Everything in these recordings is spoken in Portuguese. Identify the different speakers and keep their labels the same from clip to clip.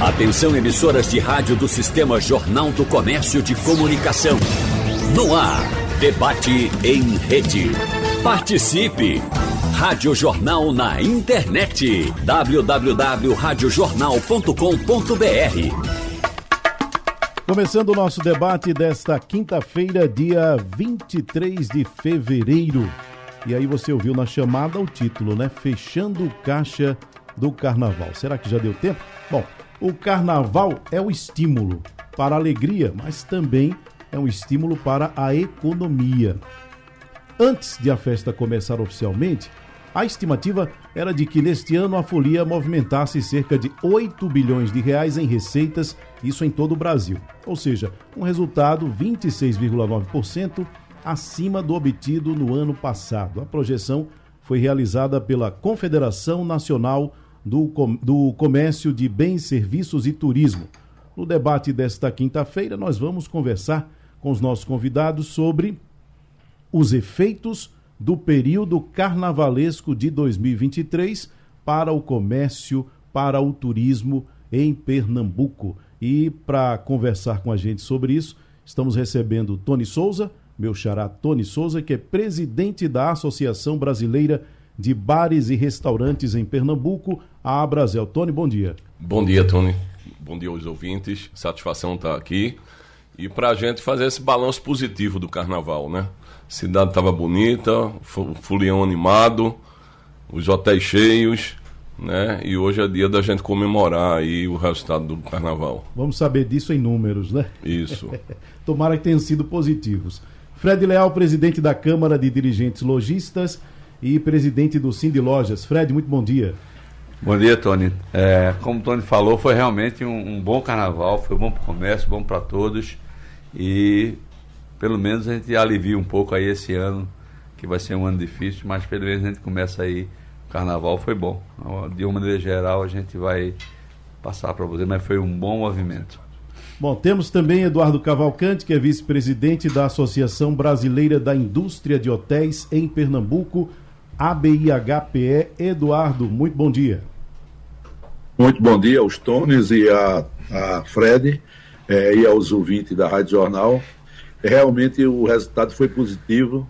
Speaker 1: Atenção emissoras de rádio do Sistema Jornal do Comércio de Comunicação. No ar, debate em rede. Participe! Rádio Jornal na internet. www.radiojornal.com.br
Speaker 2: Começando o nosso debate desta quinta-feira, dia 23 de fevereiro. E aí você ouviu na chamada o título, né? Fechando caixa do carnaval. Será que já deu tempo? Bom, o carnaval é o estímulo para a alegria, mas também é um estímulo para a economia. Antes de a festa começar oficialmente, a estimativa era de que neste ano a folia movimentasse cerca de 8 bilhões de reais em receitas, isso em todo o Brasil. Ou seja, um resultado 26,9% acima do obtido no ano passado. A projeção foi realizada pela Confederação Nacional do, Comércio de Bens, Serviços e Turismo. No debate desta quinta-feira, nós vamos conversar com os nossos convidados sobre os efeitos do período carnavalesco de 2023 para o comércio, para o turismo em Pernambuco. E para conversar com a gente sobre isso, estamos recebendo Tony Souza, meu xará Tony Souza, que é presidente da Associação Brasileira de Bares e Restaurantes em Pernambuco, a Abrazel. Tony, bom dia.
Speaker 3: Bom dia, Tony. Bom dia aos ouvintes. Satisfação estar aqui. E para a gente fazer esse balanço positivo do carnaval, né? A cidade estava bonita, o folião animado, os hotéis cheios, né? E hoje é dia da gente comemorar aí o resultado do carnaval.
Speaker 2: Vamos saber disso em números, né?
Speaker 3: Isso.
Speaker 2: Tomara que tenham sido positivos. Fred Leal, presidente da Câmara de Dirigentes Logistas e presidente do Cindy Lojas. Fred, muito bom dia.
Speaker 4: Bom dia, Tony. É, como o Tony falou, foi realmente um, um bom carnaval, foi bom para o comércio, bom para todos. E pelo menos a gente alivia um pouco aí esse ano, que vai ser um ano difícil, mas pelo menos a gente começa aí. O carnaval foi bom. De uma maneira geral, a gente vai passar para você, mas foi um bom movimento.
Speaker 2: Bom, temos também Eduardo Cavalcante, que é vice-presidente da Associação Brasileira da Indústria de Hotéis em Pernambuco, ABIHPE. Eduardo, muito bom dia.
Speaker 5: Muito bom dia aos Tones e a, a Fred é, e aos ouvintes da Rádio Jornal. Realmente o resultado foi positivo.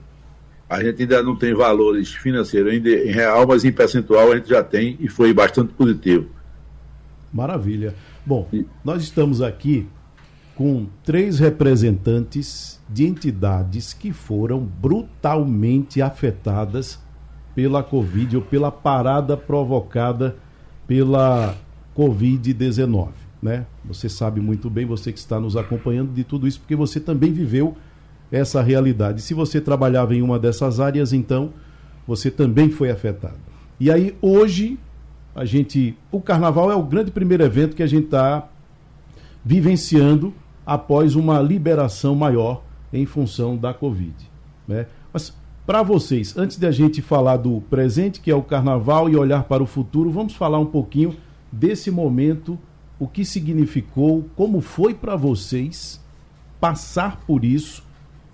Speaker 5: A gente ainda não tem valores financeiros ainda em real, mas em percentual a gente já tem e foi bastante positivo.
Speaker 2: Maravilha. Bom, nós estamos aqui com três representantes de entidades que foram brutalmente afetadas pela Covid ou pela parada provocada pela Covid-19. Né? Você sabe muito bem, você que está nos acompanhando, de tudo isso, porque você também viveu essa realidade. Se você trabalhava em uma dessas áreas, então você também foi afetado. E aí, hoje, a gente. O carnaval é o grande primeiro evento que a gente está vivenciando após uma liberação maior em função da Covid. Né? Mas para vocês, antes de a gente falar do presente, que é o carnaval, e olhar para o futuro, vamos falar um pouquinho desse momento, o que significou, como foi para vocês passar por isso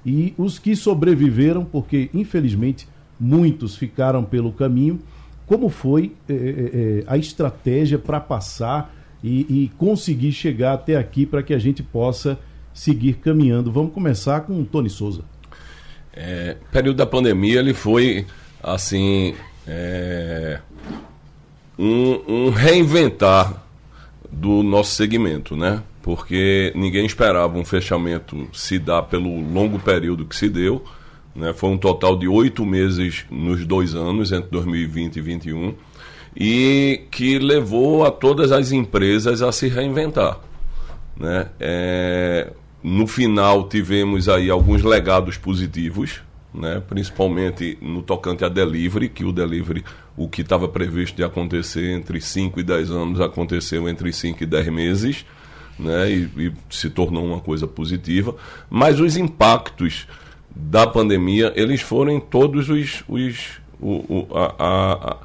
Speaker 2: e os que sobreviveram, porque infelizmente muitos ficaram pelo caminho, como foi é, é, a estratégia para passar e, e conseguir chegar até aqui para que a gente possa seguir caminhando. Vamos começar com o Tony Souza.
Speaker 3: É, período da pandemia ele foi assim é, um, um, reinventar do nosso segmento, né? Porque ninguém esperava um fechamento se dar pelo longo período que se deu, né? Foi um total de oito meses nos dois anos entre 2020 e 2021 e que levou a todas as empresas a se reinventar. Né? É, no final tivemos aí alguns legados positivos, né? principalmente no tocante a delivery, que o delivery, o que estava previsto de acontecer entre 5 e 10 anos, aconteceu entre 5 e 10 meses, né? E, e, se tornou uma coisa positiva. Mas os impactos da pandemia, eles foram em todos os... os o, o, a, a,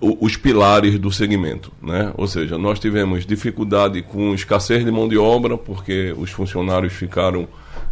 Speaker 3: os pilares do segmento, né? Ou seja, nós tivemos dificuldade com escassez de mão de obra porque os funcionários ficaram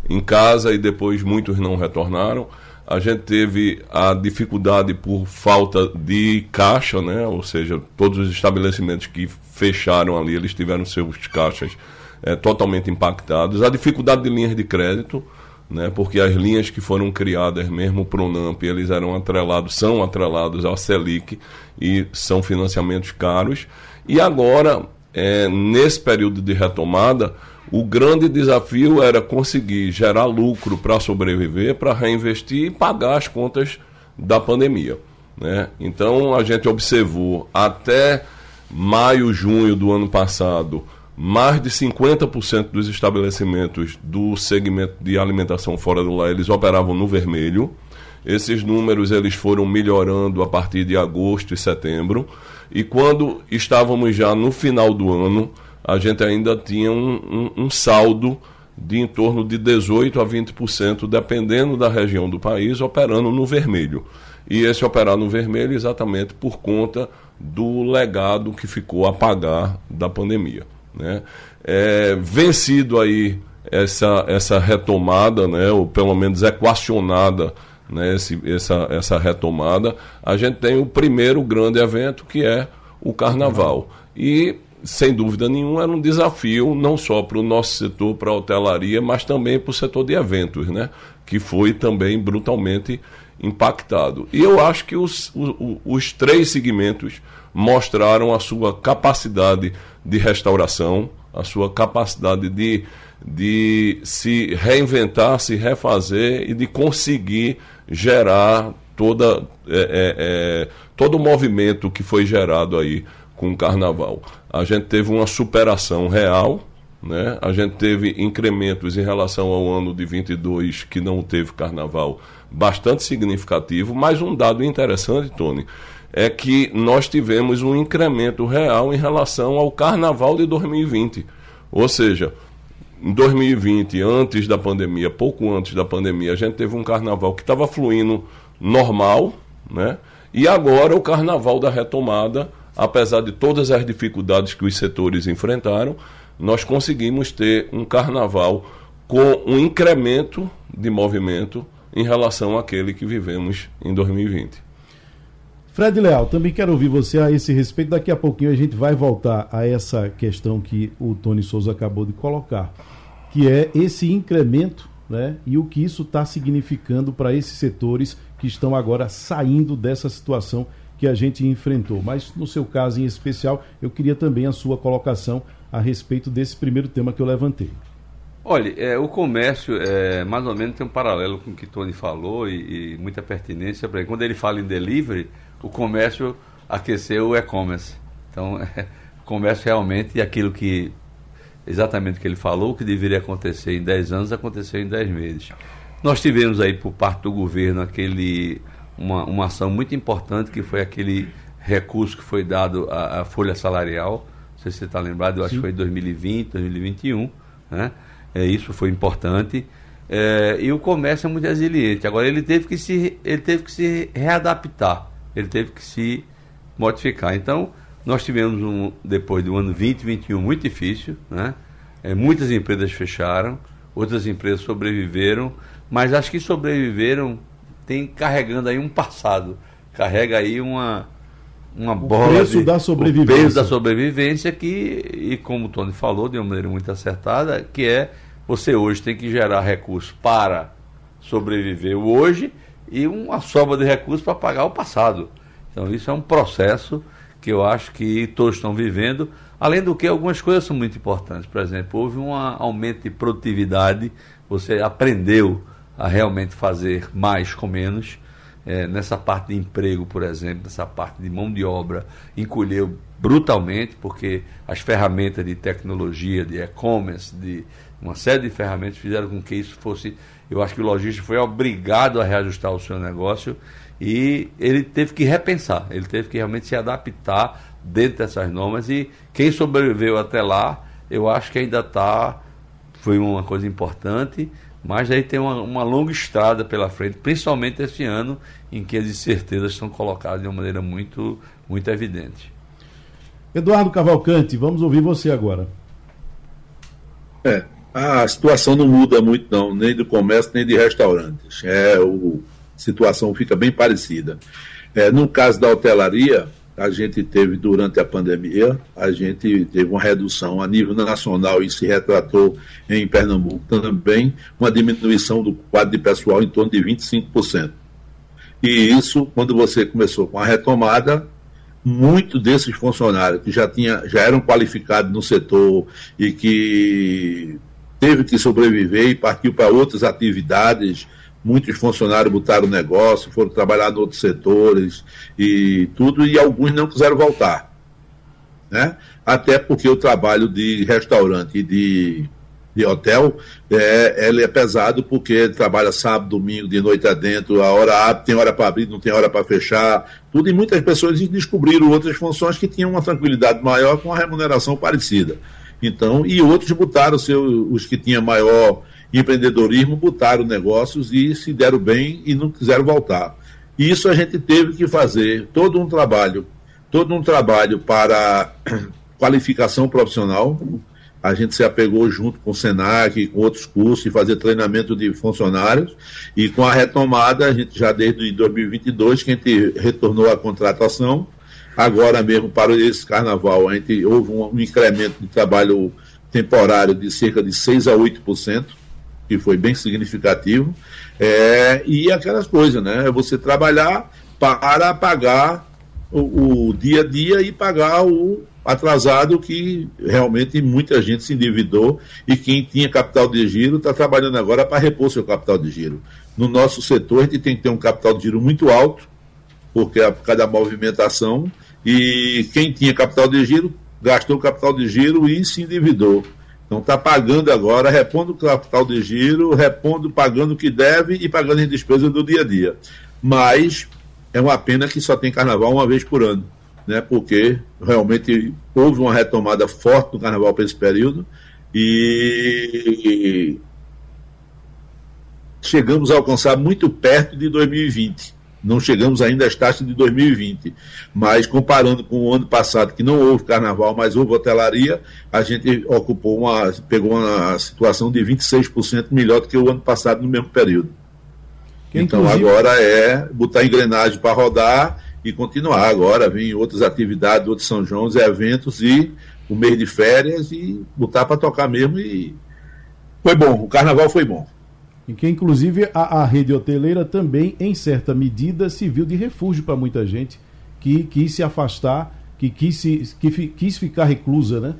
Speaker 3: em casa e depois muitos não retornaram. a gente teve a dificuldade por falta de caixa, né? ou seja, todos os estabelecimentos que fecharam ali, eles tiveram seus caixas é, totalmente impactados. A dificuldade de linhas de crédito, né? porque as linhas que foram criadas mesmo para o NAMP, eles eram atrelados, são atrelados ao Selic e são financiamentos caros. E agora, é, nesse período de retomada, o grande desafio era conseguir gerar lucro para sobreviver, para reinvestir e pagar as contas da pandemia. Né? Então a gente observou até maio, junho do ano passado, mais de 50% dos estabelecimentos do segmento de alimentação fora do lar eles operavam no vermelho. Esses números eles foram melhorando a partir de agosto e setembro. E quando estávamos já no final do ano, a gente ainda tinha um, um, um saldo de em torno de 18% a 20%, dependendo da região do país, operando no vermelho. E esse operar no vermelho exatamente por conta do legado que ficou a pagar da pandemia. Né? É, vencido aí essa, essa retomada, né, ou pelo menos equacionada né, esse, essa, essa retomada, a gente tem o primeiro grande evento que é o carnaval. E sem dúvida nenhuma, era um desafio não só para o nosso setor, para a hotelaria, mas também para o setor de eventos, né? que foi também brutalmente impactado. E eu acho que os, os, os três segmentos mostraram a sua capacidade de restauração, a sua capacidade de, de se reinventar, se refazer e de conseguir gerar toda, é, é, é, todo o movimento que foi gerado aí com o carnaval. A gente teve uma superação real, né? a gente teve incrementos em relação ao ano de 22, que não teve carnaval, bastante significativo, mas um dado interessante, Tony, é que nós tivemos um incremento real em relação ao carnaval de 2020. Ou seja, em 2020, antes da pandemia, pouco antes da pandemia, a gente teve um carnaval que estava fluindo normal, né? E agora o carnaval da retomada apesar de todas as dificuldades que os setores enfrentaram, nós conseguimos ter um carnaval com um incremento de movimento em relação àquele que vivemos em 2020.
Speaker 2: Fred Leal, também quero ouvir você a esse respeito. Daqui a pouquinho a gente vai voltar a essa questão que o Tony Souza acabou de colocar, que é esse incremento né, e o que isso está significando para esses setores que estão agora saindo dessa situação que a gente enfrentou. Mas no seu caso em especial, eu queria também a sua colocação a respeito desse primeiro tema que eu levantei.
Speaker 4: Olha, é, o comércio é, mais ou menos tem um paralelo com o que Tony falou e, e muita pertinência. Quando ele fala em delivery, o comércio aqueceu o e-commerce. Então, é, o comércio realmente é aquilo que exatamente o que ele falou, que deveria acontecer em 10 anos, aconteceu em 10 meses. Nós tivemos aí por parte do governo aquele uma, uma ação muito importante que foi aquele recurso que foi dado à, à folha salarial. Não sei se você está lembrado, eu acho Sim. que foi em 2020, 2021. Né? É, isso foi importante. É, e o comércio é muito resiliente. Agora ele teve que se, ele teve que se readaptar, ele teve que se modificar. Então, nós tivemos um, depois do ano 2021 muito difícil, né? É, muitas empresas fecharam, outras empresas sobreviveram, mas acho que sobreviveram tem carregando aí um passado, carrega aí uma uma bola
Speaker 2: o preço de, da sobrevivência.
Speaker 4: O peso da sobrevivência que e como o Tony falou de uma maneira muito acertada, que é você hoje tem que gerar recursos para sobreviver o hoje e uma sobra de recursos para pagar o passado. Então isso é um processo que eu acho que todos estão vivendo. Além do que, algumas coisas são muito importantes. Por exemplo, houve um aumento de produtividade, você aprendeu a realmente fazer mais com menos. É, nessa parte de emprego, por exemplo, nessa parte de mão de obra, encolheu brutalmente, porque as ferramentas de tecnologia, de e-commerce, de uma série de ferramentas fizeram com que isso fosse. Eu acho que o lojista foi obrigado a reajustar o seu negócio e ele teve que repensar, ele teve que realmente se adaptar dentro dessas normas. E quem sobreviveu até lá, eu acho que ainda está. Foi uma coisa importante, mas aí tem uma, uma, longa estrada pela frente, principalmente esse ano, em que as incertezas estão colocadas de uma maneira muito, muito evidente.
Speaker 2: Eduardo Cavalcante, vamos ouvir você agora.
Speaker 5: É, a situação não muda muito, não, nem do comércio, nem de restaurantes. É, o situação fica bem parecida. É, no caso da hotelaria, a gente teve durante a pandemia, a gente teve uma redução a nível nacional e se retratou em Pernambuco também, uma diminuição do quadro de pessoal em torno de 25%. E isso, quando você começou com a retomada, muitos desses funcionários que já, tinha, já eram qualificados no setor e que teve que sobreviver e partiu para outras atividades, muitos funcionários botaram negócio, foram trabalhar em outros setores e tudo, e alguns não quiseram voltar. Né? Até porque o trabalho de restaurante e de, de hotel é, ele é pesado porque ele trabalha sábado, domingo, de noite adentro, a hora abre, tem hora para abrir, não tem hora para fechar, tudo, e muitas pessoas descobriram outras funções que tinham uma tranquilidade maior com a remuneração parecida. Então, e outros botaram seu, os que tinham maior empreendedorismo botaram negócios e se deram bem e não quiseram voltar. E isso a gente teve que fazer todo um trabalho, todo um trabalho para qualificação profissional. A gente se apegou junto com o Senac, com outros cursos, e fazer treinamento de funcionários. E com a retomada, a gente já desde 2022, que a gente retornou à contratação. Agora mesmo, para esse carnaval, a gente houve um, incremento de trabalho temporário de cerca de 6 a 8% que foi bem significativo, é, e aquelas coisas, né? É você trabalhar para pagar o, o, dia a dia e pagar o atrasado que realmente muita gente se endividou e quem tinha capital de giro está trabalhando agora para repor seu capital de giro. No nosso setor, a gente tem que ter um capital de giro muito alto, porque é por causa da movimentação, e quem tinha capital de giro gastou capital de giro e se endividou. Então está pagando agora, repondo o capital de giro, repondo, pagando o que deve e pagando em despesa do dia a dia. Mas é uma pena que só tem carnaval uma vez por ano, né? Porque realmente houve uma retomada forte do carnaval para esse período e chegamos a alcançar muito perto de 2020 não chegamos ainda às taxas de 2020. Mas comparando com o ano passado, que não houve carnaval, mas houve hotelaria, a gente ocupou uma, pegou uma situação de 26% melhor do que o ano passado no mesmo período. Que, então inclusive... agora é botar engrenagem para rodar e continuar. Agora vem outras atividades, outros São João, eventos e o mês de férias e botar para tocar mesmo e foi bom, o carnaval foi bom
Speaker 2: em que inclusive a, a, rede hoteleira também, em certa medida, serviu de refúgio para muita gente que quis se afastar, que quis, se, que quis ficar reclusa, né?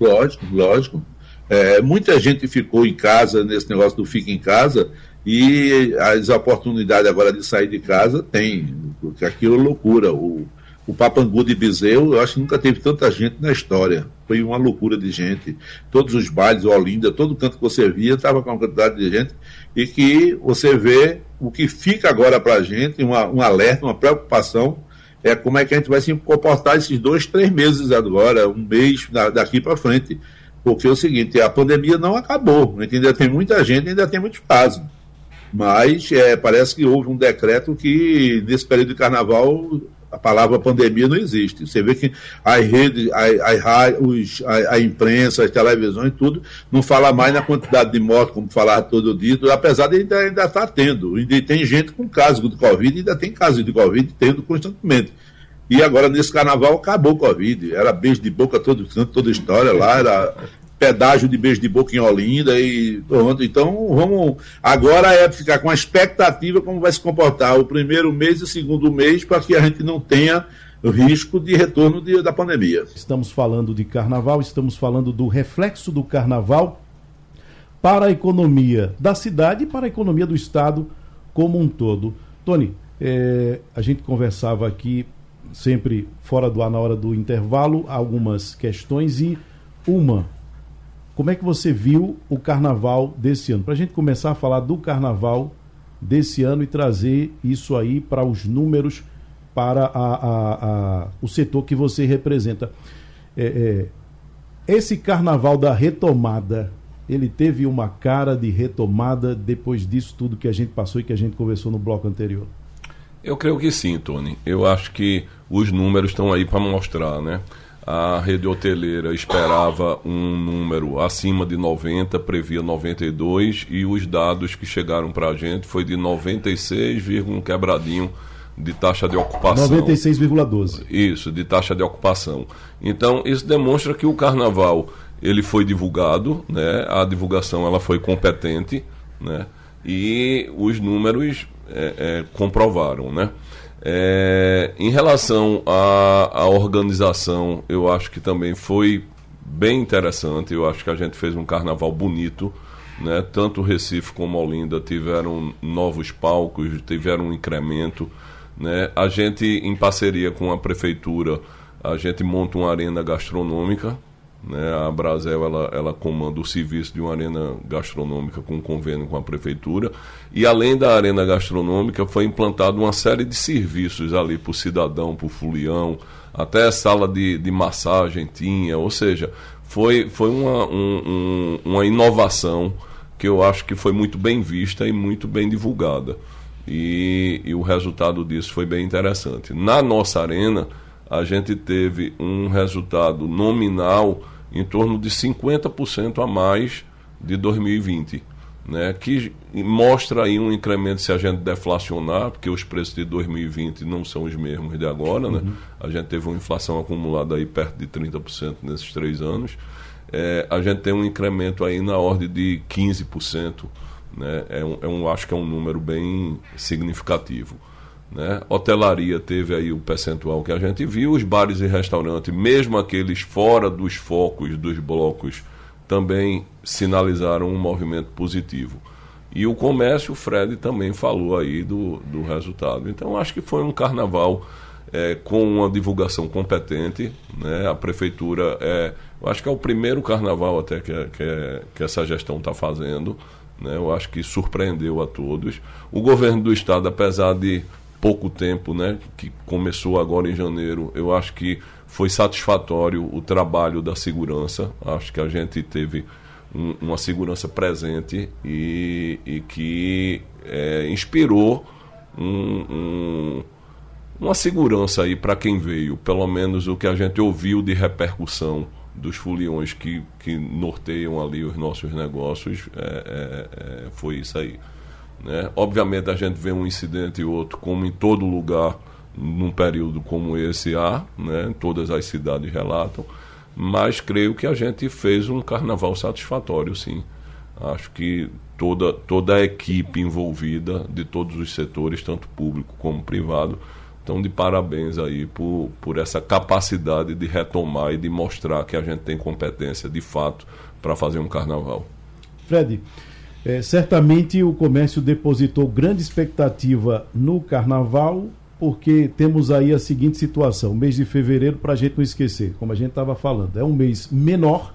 Speaker 5: Lógico, lógico. É, muita gente ficou em casa nesse negócio do fica em casa e as oportunidades agora de sair de casa tem, porque aquilo é loucura. O, o Papangu de Bezerro, eu acho que nunca teve tanta gente na história. Foi uma loucura de gente. Todos os bailes, Olinda, todo canto que você via, estava com uma quantidade de gente. E que você vê o que fica agora para a gente, uma, um alerta, uma preocupação, é como é que a gente vai se comportar esses dois, três meses agora, um mês daqui para frente. Porque é o seguinte, a pandemia não acabou. Ainda tem muita gente, ainda tem muitos casos. Mas é, parece que houve um decreto que, nesse período de carnaval, a palavra pandemia não existe. Você vê que as redes, os, a, a, imprensa, as televisões, tudo, não fala mais na quantidade de mortes, como falava todo dia, apesar de ainda estar tá tendo. Ainda tem gente com caso de Covid, ainda tem casos de Covid tendo constantemente. E agora, nesse carnaval, acabou o Covid. Era beijo de boca todo toda história lá, era pedágio de beijo de boca em Olinda e pronto. Então, vamos. Agora é ficar com a expectativa como vai se comportar o primeiro mês e o segundo mês para que a gente não tenha risco de retorno de, da pandemia.
Speaker 2: Estamos falando de carnaval, estamos falando do reflexo do carnaval para a economia da cidade e para a economia do estado como um todo. Tony, é, a gente conversava aqui sempre fora do ar na hora do intervalo algumas questões e uma como é que você viu o carnaval desse ano? Para a gente começar a falar do carnaval desse ano e trazer isso aí para os números, para a, a, a, o setor que você representa. É, é, esse carnaval da retomada, ele teve uma cara de retomada depois disso tudo que a gente passou e que a gente conversou no bloco anterior?
Speaker 3: Eu creio que sim, Tony. Eu acho que os números estão aí para mostrar, né? A rede hoteleira esperava um número acima de 90, previa 92, e os dados que chegaram para a gente foi de 96, um quebradinho de taxa de ocupação.
Speaker 2: 96,12.
Speaker 3: Isso, de taxa de ocupação. Então, isso demonstra que o carnaval ele foi divulgado, né? a divulgação ela foi competente, né? e os números é, é, comprovaram. Né? É, em relação à, à organização, eu acho que também foi bem interessante. Eu acho que a gente fez um carnaval bonito. Né? Tanto Recife como Olinda tiveram novos palcos, tiveram um incremento. Né? A gente, em parceria com a prefeitura, a gente monta uma arena gastronômica né? A Brasel ela, ela comanda o serviço de uma arena gastronômica com convênio com a prefeitura. E além da arena gastronômica, foi implantado uma série de serviços ali para o cidadão, para o fulião, até sala de, de massagem tinha. Ou seja, foi, foi uma, um, um, uma inovação que eu acho que foi muito bem vista e muito bem divulgada. E, e o resultado disso foi bem interessante. Na nossa arena, a gente teve um resultado nominal em torno de 50% a mais de 2020, né? que mostra aí um incremento se a gente deflacionar, porque os preços de 2020 não são os mesmos de agora. Né? Uhum. A gente teve uma inflação acumulada aí perto de 30% nesses três anos. É, a gente tem um incremento aí na ordem de 15%. Né? É um, é um, acho que é um número bem significativo. Né? Hotelaria teve aí o percentual que a gente viu, os bares e restaurantes, mesmo aqueles fora dos focos dos blocos, também sinalizaram um movimento positivo. E o comércio, o Fred também falou aí do, do resultado. Então, acho que foi um carnaval é, com uma divulgação competente. Né? A prefeitura, é, eu acho que é o primeiro carnaval até que, que, que essa gestão está fazendo. Né? Eu acho que surpreendeu a todos. O governo do estado, apesar de pouco tempo, né, que começou agora em janeiro, eu acho que foi satisfatório o trabalho da segurança. Acho que a gente teve um, uma segurança presente e, e que é, inspirou um, um, uma segurança aí para quem veio. Pelo menos o que a gente ouviu de repercussão dos foliões que, que norteiam ali os nossos negócios é, é, é foi isso aí. Né? Obviamente a gente vê um incidente e outro, como em todo lugar, num período como esse há, né? todas as cidades relatam, mas creio que a gente fez um carnaval satisfatório, sim. Acho que toda, toda a equipe envolvida, de todos os setores, tanto público como privado, estão de parabéns aí por, por essa capacidade de retomar e de mostrar que a gente tem competência de fato para fazer um carnaval.
Speaker 2: Fred, é, certamente o comércio depositou grande expectativa no carnaval, porque temos aí a seguinte situação: mês de fevereiro, para a gente não esquecer, como a gente estava falando, é um mês menor,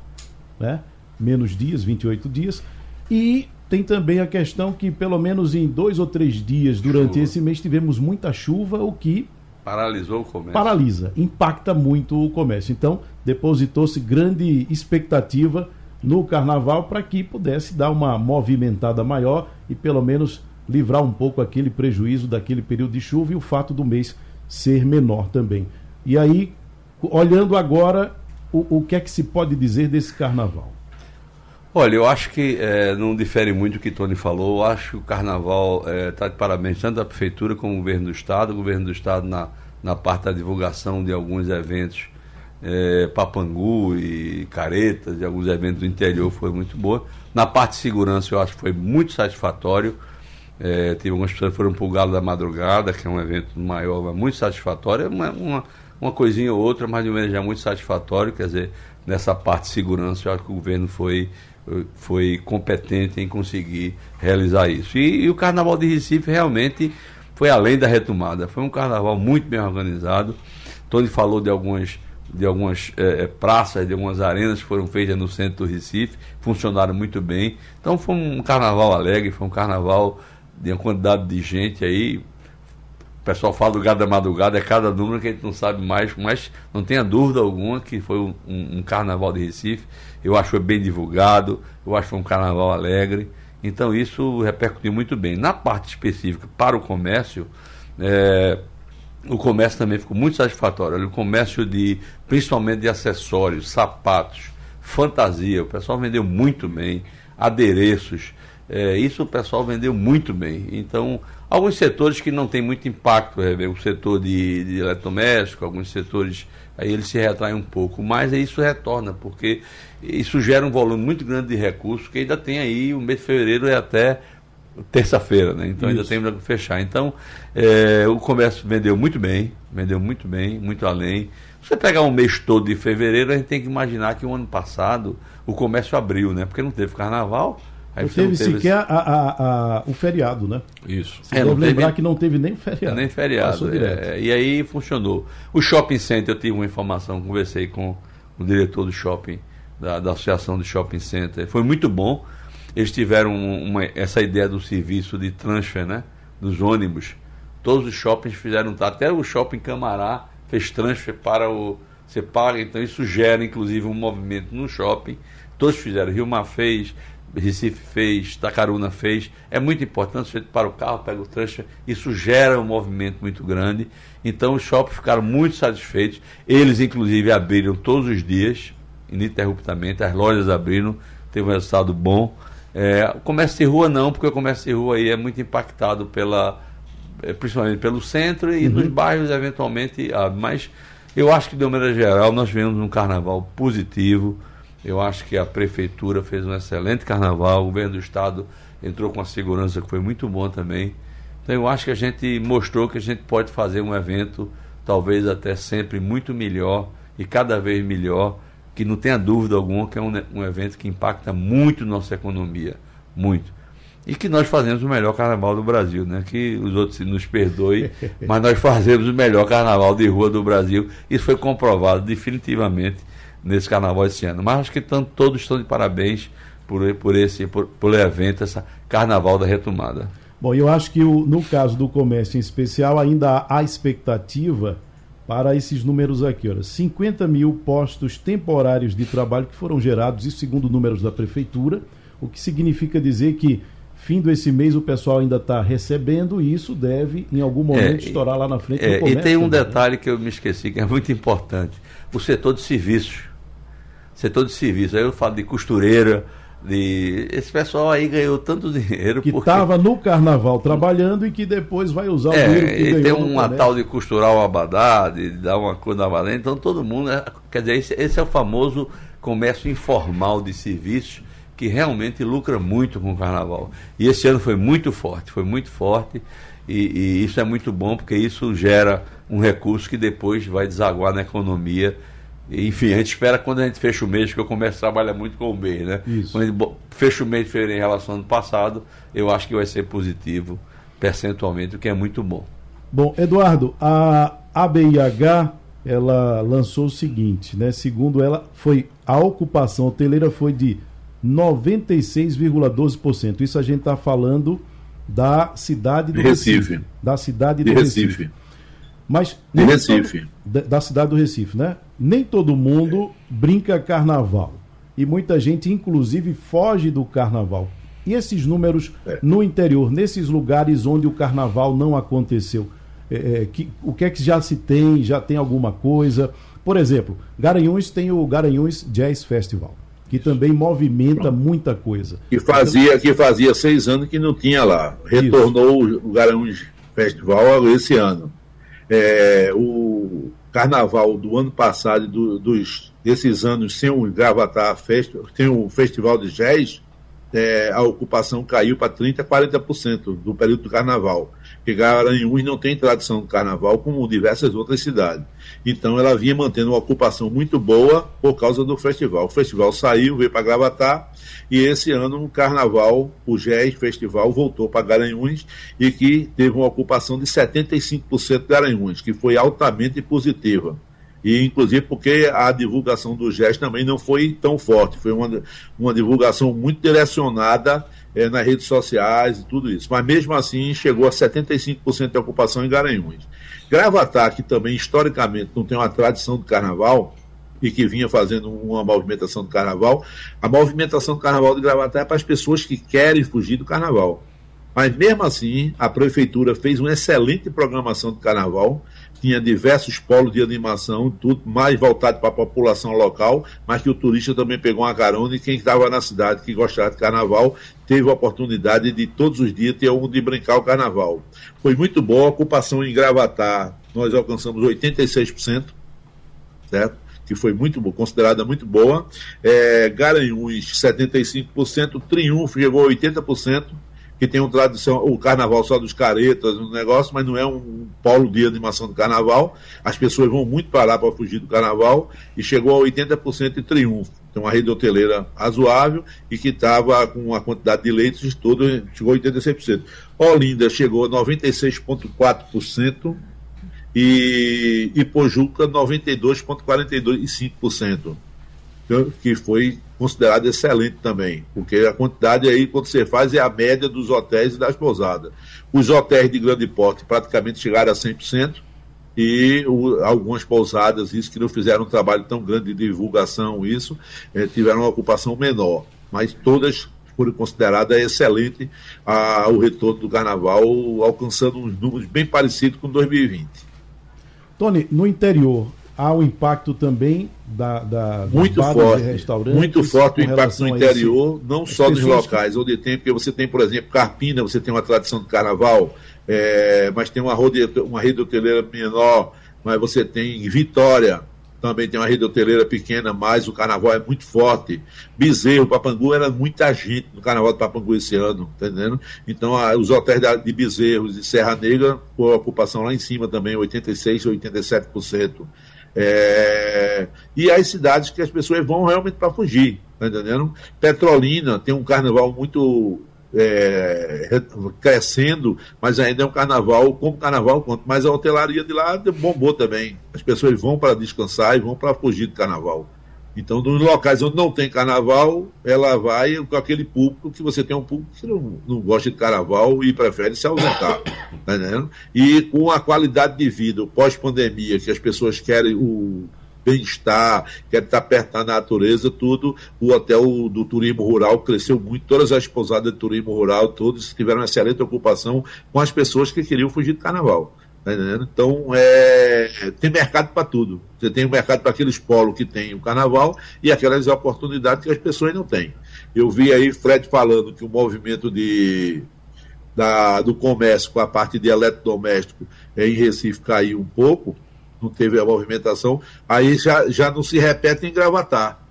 Speaker 2: né? menos dias, 28 dias, e tem também a questão que, pelo menos em dois ou três dias durante chuva. esse mês, tivemos muita chuva, o que.
Speaker 4: Paralisou o comércio.
Speaker 2: Paralisa, impacta muito o comércio. Então, depositou-se grande expectativa no carnaval para que pudesse dar uma movimentada maior e pelo menos livrar um pouco aquele prejuízo daquele período de chuva e o fato do mês ser menor também. E aí, olhando agora, o, o que é que se pode dizer desse carnaval?
Speaker 4: Olha, eu acho que é, não difere muito do que Tony falou. Eu acho que o carnaval está é, tá de parabéns tanto da prefeitura como do governo do estado. O governo do estado na, na parte da divulgação de alguns eventos é, Papangu e Caretas e alguns eventos do interior foi muito boa. Na parte de segurança eu acho que foi muito satisfatório. É, teve algumas pessoas que foram para o Galo da Madrugada, que é um evento maior, mas muito satisfatório. Uma, uma, uma coisinha ou outra, mas de maneira já muito satisfatório. Quer dizer, nessa parte de segurança eu acho que o governo foi, foi competente em conseguir realizar isso. E, e o Carnaval de Recife realmente foi além da retomada. Foi um carnaval muito bem organizado. Tony falou de algumas de algumas é, é, praças, de algumas arenas que foram feitas no centro do Recife, funcionaram muito bem. Então foi um carnaval alegre, foi um carnaval de uma quantidade de gente aí. O pessoal fala do gado da madrugada, é cada número que a gente não sabe mais, mas não tenha dúvida alguma que foi um, um, carnaval de Recife. Eu acho bem divulgado, eu acho um carnaval alegre. Então isso repercutiu muito bem. Na parte específica para o comércio, é, o comércio também ficou muito satisfatório. O comércio de, principalmente de acessórios, sapatos, fantasia, o pessoal vendeu muito bem, adereços, é, isso o pessoal vendeu muito bem. Então, alguns setores que não tem muito impacto, é, o setor de, de eletrodoméstico, alguns setores, aí ele se retrai um pouco, mas isso retorna, porque isso gera um volume muito grande de recursos, que ainda tem aí, o mês de fevereiro é até terça-feira, né? Então Isso. ainda tem para fechar. Então é, o comércio vendeu muito bem, vendeu muito bem, muito além. Se você pegar um mês todo de fevereiro, a gente tem que imaginar que o ano passado o comércio abriu, né? Porque não teve carnaval.
Speaker 2: Aí não teve, teve sequer esse... a, a, a, o feriado, né?
Speaker 4: Isso.
Speaker 2: Você é, deve lembrar teve... que não teve nem feriado.
Speaker 4: Nem feriado. É, e aí funcionou. O shopping center, eu tive uma informação, conversei com o diretor do shopping, da, da Associação do Shopping Center. Foi muito bom eles tiveram uma, essa ideia do serviço de transfer, né? Dos ônibus. Todos os shoppings fizeram, até o shopping Camará fez transfer para o. Você paga, então isso gera inclusive um movimento no shopping. Todos fizeram, Rio Mar fez, Recife fez, Tacaruna fez. É muito importante, você para o carro, pega o transfer, isso gera um movimento muito grande. Então os shoppings ficaram muito satisfeitos. Eles, inclusive, abriram todos os dias, ininterruptamente, as lojas abriram, teve um resultado bom. É, o comércio de rua não, porque o comércio de rua aí é muito impactado pela, é, principalmente pelo centro e uhum. nos bairros eventualmente, ah, mas eu acho que de maneira geral nós vemos um carnaval positivo. Eu acho que a prefeitura fez um excelente carnaval, o governo do estado entrou com a segurança que foi muito bom também. Então eu acho que a gente mostrou que a gente pode fazer um evento talvez até sempre muito melhor e cada vez melhor que não tenha dúvida alguma que é um, um evento que impacta muito nossa economia, muito. E que nós fazemos o melhor carnaval do Brasil, né? Que os outros nos perdoem, mas nós fazemos o melhor carnaval de rua do Brasil. Isso foi comprovado definitivamente nesse carnaval esse ano. Mas acho que tão, todos estão de parabéns por, por esse por, por evento, essa carnaval da retomada.
Speaker 2: Bom, eu acho que o, no caso do comércio em especial ainda há expectativa para esses números aqui. Olha, 50 mil postos temporários de trabalho que foram gerados, isso segundo números da Prefeitura, o que significa dizer que fim desse mês o pessoal ainda está recebendo e isso deve, em algum momento, é, estourar lá na frente.
Speaker 4: É, e tem um né? detalhe que eu me esqueci, que é muito importante: o setor de serviços. Setor de serviços. Aí eu falo de costureira, de esse pessoal aí ganhou tanto dinheiro
Speaker 2: que estava porque... no carnaval trabalhando e que depois vai usar
Speaker 4: é, o dinheiro que ganhou tem uma tal de costurar o abadá de dar uma coisa na abadá então todo mundo é, quer dizer esse, esse, é o famoso comércio informal de serviços que realmente lucra muito com o carnaval. E esse ano foi muito forte foi muito forte. E, e isso é muito bom porque isso gera um recurso que depois vai desaguar na economia enfim, a gente espera quando a gente fecha o mês, que o comércio trabalha muito com o mês, né? Isso. Quando a gente fecha o mês de fevereiro em relação ao ano passado, eu acho que vai ser positivo percentualmente, o que é muito bom.
Speaker 2: Bom, Eduardo, a ABIH ela lançou o seguinte, né? Segundo ela, foi a ocupação hoteleira foi de 96,12%. Isso a gente está falando da cidade do
Speaker 5: Recife.
Speaker 2: Recife. Da cidade do Recife. Recife. Mas
Speaker 5: de Recife.
Speaker 2: Da, da cidade do Recife, né? Nem todo mundo brinca carnaval. E muita gente, inclusive, foge do carnaval. E esses números é. no interior, nesses lugares onde o carnaval não aconteceu, é, é, que, o que é que já se tem? Já tem alguma coisa? Por exemplo, Garanhuns tem o Garanhuns Jazz Festival, que também movimenta muita coisa.
Speaker 5: Que fazia, que fazia seis anos que não tinha lá. Retornou Isso. o Garanhuns Festival esse ano é, o carnaval do ano passado do, dos, desses anos sem o Gravatar Festival, tem o Festival de Jazz, é, a ocupação caiu para 30%, 40% do período do carnaval. Porque Garanhuns não tem tradição do carnaval como diversas outras cidades. Então ela vinha mantendo uma ocupação muito boa por causa do festival. O festival saiu, veio para Gravatar, e esse ano o carnaval, o GES Festival, voltou para Garanhuns e que teve uma ocupação de 75% de Garanhuns, que foi altamente positiva e inclusive porque a divulgação do GES também não foi tão forte, foi uma, uma divulgação muito direcionada é, nas redes sociais e tudo isso. Mas mesmo assim chegou a 75% de ocupação em Garanhuns. Gravatar, que também historicamente não tem uma tradição do carnaval, e que vinha fazendo uma movimentação do carnaval, a movimentação do carnaval de Gravatar é para as pessoas que querem fugir do carnaval. Mas mesmo assim, a prefeitura fez uma excelente programação do carnaval, tinha diversos polos de animação, tudo mais voltado para a população local, mas que o turista também pegou uma carona e quem estava na cidade, que gostava de carnaval, teve a oportunidade de todos os dias ter onde brincar o carnaval. Foi muito boa a ocupação em Gravatar, nós alcançamos 86%, certo? que foi muito considerada muito boa. É, Garanhuns, 75%, Triunfo chegou a 80%, que tem um tradição, o carnaval só dos caretas, um negócio, mas não é um polo de animação do carnaval. As pessoas vão muito para lá para fugir do carnaval e chegou a 80% de triunfo. Tem uma rede hoteleira razoável e que estava com a quantidade de leitos toda, chegou a 86%. Olinda chegou a 96,4% e, e Pojuca 92,42%, que foi considerado excelente também, porque a quantidade aí, quando você faz, é a média dos hotéis e das pousadas. Os hotéis de grande porte praticamente chegaram a 100%, e o, algumas pousadas, isso que não fizeram um trabalho tão grande de divulgação, isso, eh, tiveram uma ocupação menor, mas todas foram consideradas excelente a, o retorno do carnaval, alcançando uns números bem parecidos com 2020.
Speaker 2: Tony, no interior, há o impacto também da, da
Speaker 5: muito forte, muito forte o impacto no interior, não só nos locais que... onde tem, porque você tem, por exemplo, Carpina, você tem uma tradição do carnaval, é, mas tem uma, rode, uma rede hoteleira menor, mas você tem Vitória, também tem uma rede hoteleira pequena, mas o carnaval é muito forte. Bezerro, Papangu, era muita gente no carnaval de Papangu esse ano, tá entendendo? Então, a, os hotéis de Bezerros e Serra Negra, com a ocupação lá em cima também, 86%, 87%. É, e as cidades que as pessoas vão realmente para fugir, tá entendendo? Petrolina tem um carnaval muito é, crescendo, mas ainda é um carnaval, como carnaval, quanto mais a hotelaria de lá bombou também. As pessoas vão para descansar e vão para fugir do carnaval. Então, nos locais onde não tem carnaval, ela vai com aquele público que você tem um público que não, não gosta de carnaval e prefere se ausentar. Tá entendendo? E com a qualidade de vida, pós-pandemia, que as pessoas querem o bem-estar, querem estar perto da natureza, tudo. O hotel do turismo rural cresceu muito, todas as pousadas de turismo rural, todos tiveram uma excelente ocupação com as pessoas que queriam fugir do carnaval. Tá então, é, tem mercado para tudo. Você tem um mercado para aqueles polos que tem o carnaval e aquelas oportunidades que as pessoas não têm. Eu vi aí Fred falando que o movimento de, da, do comércio com a parte de eletrodoméstico em Recife caiu um pouco, não teve a movimentação, aí já, já não se repete em Gravatar.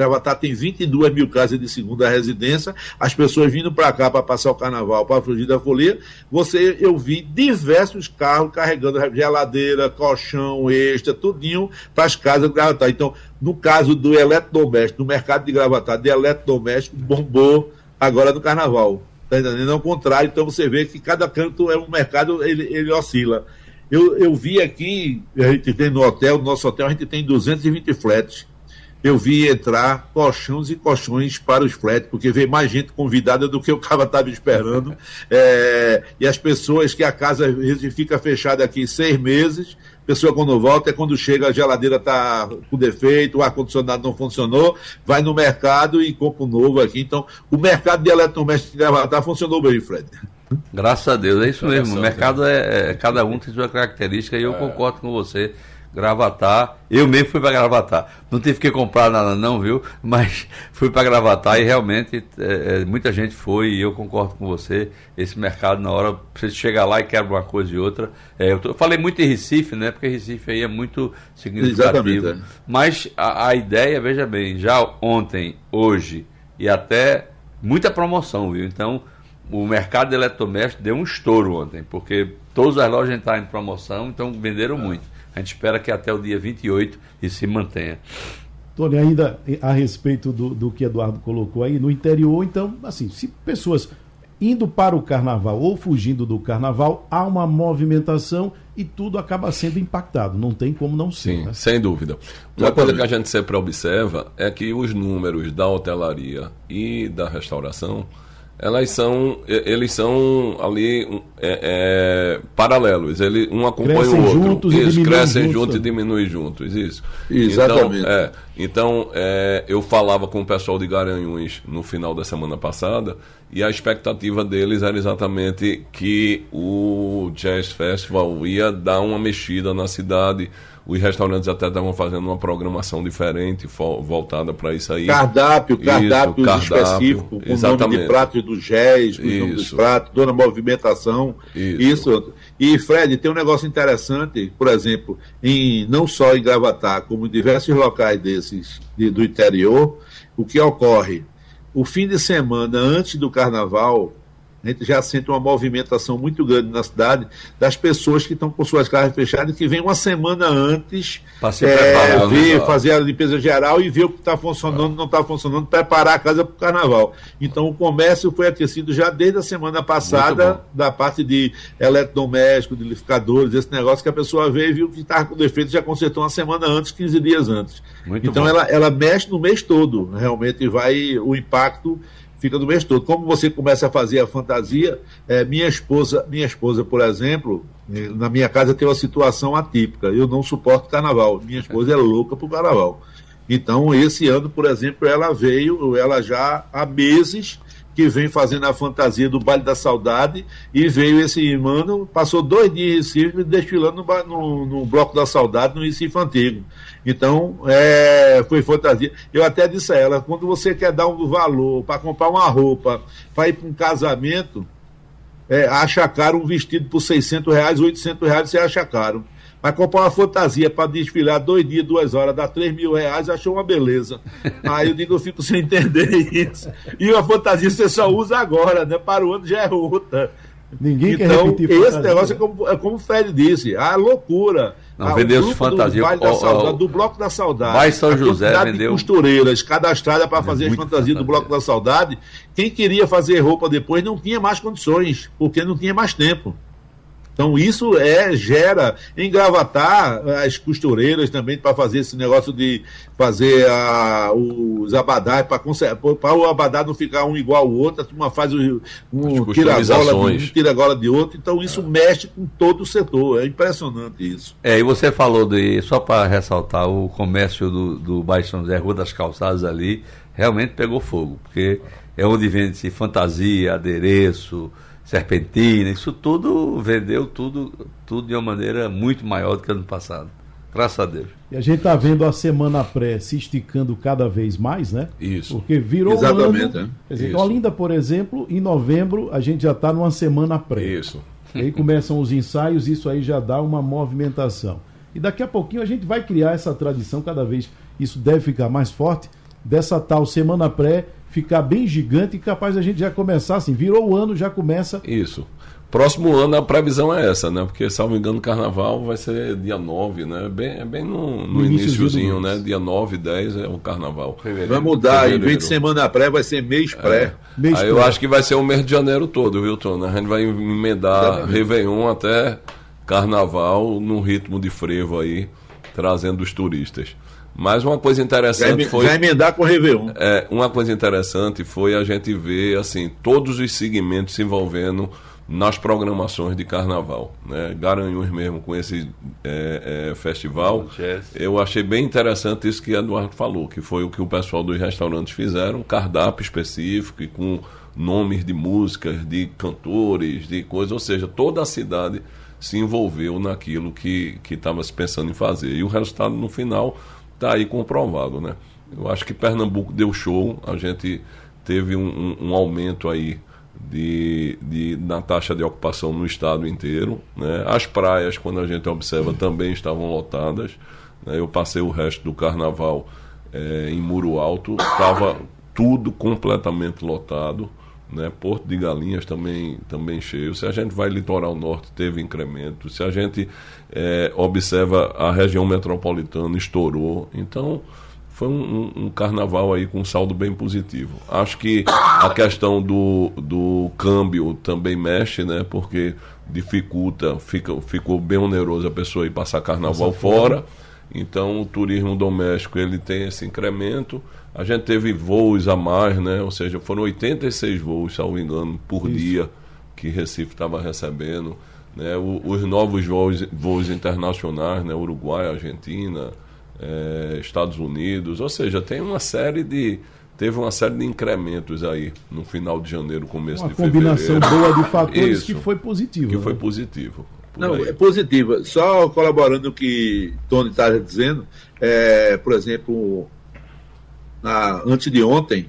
Speaker 5: Gravatar tem 22 mil casas de segunda residência, as pessoas vindo para cá para passar o carnaval, para fugir da folia. Você, eu vi diversos carros carregando geladeira, colchão, extra, tudinho para as casas de Gravatar. Então, no caso do eletrodoméstico, no mercado de Gravatar, de eletrodoméstico, bombou agora no carnaval. Tá entendendo? Ao contrário, então você vê que cada canto é um mercado, ele, ele oscila. Eu, eu vi aqui, a gente tem no hotel, no nosso hotel, a gente tem 220 flats eu vi entrar colchões e colchões para os flats, porque veio mais gente convidada do que o cara estava esperando. É, e as pessoas que a casa fica fechada aqui seis meses, pessoa quando volta é quando chega a geladeira está com defeito, o ar-condicionado não funcionou, vai no mercado e compra um novo aqui. Então, o mercado de eletrodomésticos de Gravatar funcionou bem, Fred.
Speaker 4: Graças a Deus, é isso mesmo. O mercado é, é, cada um tem sua característica e eu é. concordo com você. Gravatar. Eu mesmo fui para Gravatar. Não tive que comprar nada, não, viu? Mas fui para Gravatar e realmente é, muita gente foi e eu concordo com você. Esse mercado, na hora, você chega lá e quebra uma coisa e outra. É, eu, tô, eu, falei muito em Recife, né? Porque Recife aí é muito significativo. É. Mas a, a ideia, veja bem, já ontem, hoje e até muita promoção, viu? Então, o mercado de eletrodoméstico deu um estouro ontem, porque todas as lojas entraram em promoção, então venderam é. muito. A gente espera que até o dia 28 isso se mantenha.
Speaker 2: Tony, ainda a respeito do, do que Eduardo colocou aí, no interior, então, assim, se pessoas indo para o carnaval ou fugindo do carnaval, há uma movimentação e tudo acaba sendo impactado. Não tem como não ser.
Speaker 3: Sim, né? sem dúvida. Uma coisa que a gente sempre observa é que os números da hotelaria e da restauração elas são, eles são ali é, é, paralelos. Ele, um acompanha
Speaker 2: crescem
Speaker 3: o outro.
Speaker 2: Juntos
Speaker 3: Eles
Speaker 2: e
Speaker 3: crescem
Speaker 2: juntos,
Speaker 3: juntos e
Speaker 2: né?
Speaker 3: diminuem juntos. Isso.
Speaker 5: Exatamente.
Speaker 3: Então, é, então é, eu falava com o pessoal de Garanhuns no final da semana passada e a expectativa deles era exatamente que o Jazz Festival ia dar uma mexida na cidade. Os restaurantes até estavam fazendo uma programação diferente, voltada para isso aí.
Speaker 5: Cardápio,
Speaker 3: Isso,
Speaker 5: cardápio
Speaker 3: cardápio,
Speaker 5: específico, com o nome
Speaker 3: exatamente.
Speaker 5: de prato do jazz, com o nome dos
Speaker 3: Isso.
Speaker 5: pratos, toda a movimentação.
Speaker 3: Isso.
Speaker 5: Isso. E, Fred, tem um negócio interessante, por exemplo, em, não só em Gravatar, como em diversos locais desses de- do interior, o que ocorre? O fim de semana antes do carnaval, a gente já sente uma movimentação muito grande na cidade das pessoas que estão com suas casas fechadas e que vêm uma semana antes é, ver, fazer a limpeza geral e ver o que está funcionando, não está funcionando, preparar a casa para o carnaval. Então o comércio foi aquecido já desde a semana passada, da parte de eletrodomésticos, de liquidificadores, esse negócio que a pessoa veio e viu que estava com defeito e já consertou uma semana antes, 15 dias antes.
Speaker 4: Muito
Speaker 5: então
Speaker 4: bom.
Speaker 5: ela, ela mexe no mês todo, realmente vai, o impacto fica no mês todo. Como você começa a fazer a fantasia, é, minha esposa, minha esposa, por exemplo, eh, na minha casa tem uma situação atípica. Eu não suporto carnaval. Minha esposa é louca pro carnaval. Então, esse ano, por exemplo, ela veio, ela já há meses que vem fazendo a fantasia do Baile da Saudade e veio esse mano, passou dois dias em Recife desfilando no, no, no Bloco da Saudade no Recife Antigo. Então, é, foi fantasia. Eu até disse a ela, quando você quer dar um valor para comprar uma roupa, para ir para um casamento, é, acha caro um vestido por 600 reais, 800 reais, você acha caro. Mas comprar uma fantasia para desfilar dois dias, duas horas, dá 3 mil reais, achou uma beleza. Aí eu digo, eu fico sem entender isso. E uma fantasia você só usa agora, né? Para o ano já é outra.
Speaker 2: Ninguém quer
Speaker 5: então,
Speaker 2: repetir
Speaker 5: esse
Speaker 2: fantasia.
Speaker 5: negócio é como, é como o Fred disse, a loucura.
Speaker 4: Não,
Speaker 5: Ah, o
Speaker 4: vendeu
Speaker 5: grupo
Speaker 4: fantasia,
Speaker 5: Do,
Speaker 4: ó,
Speaker 5: Saudade, do Bloco da Saudade.
Speaker 4: Bairro São
Speaker 5: a
Speaker 4: José
Speaker 5: quantidade
Speaker 4: vendeu-
Speaker 5: de costureiras cadastradas para fazer as fantasias do
Speaker 4: fantasia.
Speaker 5: Bloco da Saudade. Quem queria fazer roupa depois não tinha mais condições, porque não tinha mais tempo. Então isso é gera em Gravatar as costureiras também para fazer esse negócio de fazer a, os abadás para o abadá não ficar um igual ao outro, a turma faz um tira-gola de um, tira-gola de outro, então isso mexe com todo o setor, é impressionante isso.
Speaker 4: É, e você falou de, só para ressaltar, o comércio do, do Baixo São José, Rua das Calçadas ali, realmente pegou fogo, porque é onde vende-se fantasia, adereço, serpentina, isso tudo vendeu tudo, tudo de uma maneira muito maior do que ano passado. Graças a Deus.
Speaker 2: E a gente está vendo a semana pré se esticando cada vez mais, né?
Speaker 3: Isso.
Speaker 2: Porque virou
Speaker 5: Exatamente,
Speaker 2: um ano.
Speaker 5: né?
Speaker 2: Quer dizer,
Speaker 3: Isso.
Speaker 2: Olinda, por exemplo, em novembro a gente já está numa semana pré.
Speaker 3: Isso.
Speaker 2: E aí começam os ensaios, isso aí já dá uma movimentação. E daqui a pouquinho a gente vai criar essa tradição, cada vez isso deve ficar mais forte, dessa tal semana pré ficar bem gigante e capaz a gente já começar assim, virou o ano, já começa.
Speaker 3: Isso. Próximo ano a previsão é essa, né? Porque, salvo engano, o carnaval vai ser dia 9, né? Bem, é bem no, no
Speaker 2: No mês.
Speaker 3: né? Dia 9, 10 é o carnaval.
Speaker 5: Vai mudar, em vez
Speaker 3: Fevereiro.
Speaker 5: de semana pré, vai ser mês pré.
Speaker 2: Mês
Speaker 3: Aí eu
Speaker 2: pré.
Speaker 3: acho que vai ser o mês de janeiro todo, viu, Tony? A gente vai emendar
Speaker 5: Exatamente.
Speaker 3: Réveillon até carnaval num ritmo de frevo aí, trazendo os turistas. Mas uma coisa
Speaker 5: Já,
Speaker 3: interessante
Speaker 5: eme-
Speaker 3: foi.
Speaker 5: já emendar com o Réveillon.
Speaker 3: É, uma coisa interessante foi a gente ver assim todos os segmentos se envolvendo nas programações de carnaval. Né? Garanhuns mesmo com esse é, é, festival. Eu achei bem interessante isso que Eduardo falou, que foi o que o pessoal dos restaurantes fizeram, um cardápio específico e com nomes de músicas, de cantores, de coisas, ou seja, toda a cidade se envolveu naquilo que estava se pensando em fazer. E o resultado no final está aí comprovado, né? Eu acho que Pernambuco deu show, a gente teve um, um- um aumento aí de, de, na taxa de ocupação no estado inteiro. Né? As praias, quando a gente observa, também estavam lotadas. né? Eu passei o resto do carnaval eh, em Muro Alto, estava tudo completamente lotado. Né? Porto de Galinhas também, também cheio. Se a gente vai litoral norte, teve incremento. Se a gente eh, observa a região metropolitana, estourou. Então, foi um, um- um carnaval aí com um saldo bem positivo. Acho que a questão do, do câmbio também mexe, né? Porque dificulta, fica, ficou bem oneroso a pessoa ir passar carnaval fora. Então o turismo doméstico ele tem esse incremento. A gente teve voos a mais, né? Ou seja, foram 86 voos, se não me engano, por Isso. dia que Recife estava recebendo. Né? O, os novos voos, voos internacionais, né? Uruguai, Argentina, é, Estados Unidos. Ou seja, tem uma série de. Teve uma série de incrementos aí no final de janeiro, começo
Speaker 2: uma
Speaker 3: de fevereiro.
Speaker 2: Uma combinação boa de fatores Isso, que foi positivo.
Speaker 3: Que
Speaker 2: né?
Speaker 3: foi positivo.
Speaker 5: Não, aí. é positiva. Só colaborando o que Tony estava dizendo, é, por exemplo, na, antes de ontem,